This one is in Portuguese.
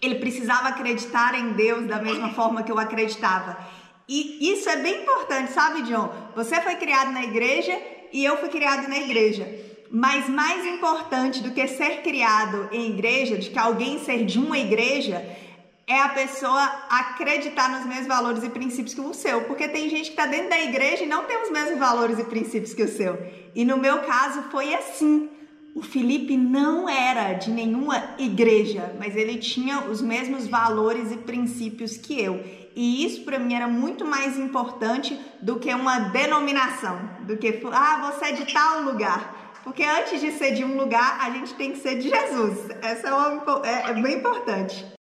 ele precisava acreditar em Deus da mesma forma que eu acreditava. E isso é bem importante, sabe, John? Você foi criado na igreja e eu fui criado na igreja. Mas mais importante do que ser criado em igreja, de que alguém ser de uma igreja, é a pessoa acreditar nos mesmos valores e princípios que o seu. Porque tem gente que está dentro da igreja e não tem os mesmos valores e princípios que o seu. E no meu caso foi assim. O Felipe não era de nenhuma igreja, mas ele tinha os mesmos valores e princípios que eu. E isso para mim era muito mais importante do que uma denominação, do que ah, você é de tal lugar. Porque antes de ser de um lugar, a gente tem que ser de Jesus. Essa é, uma, é, é bem importante.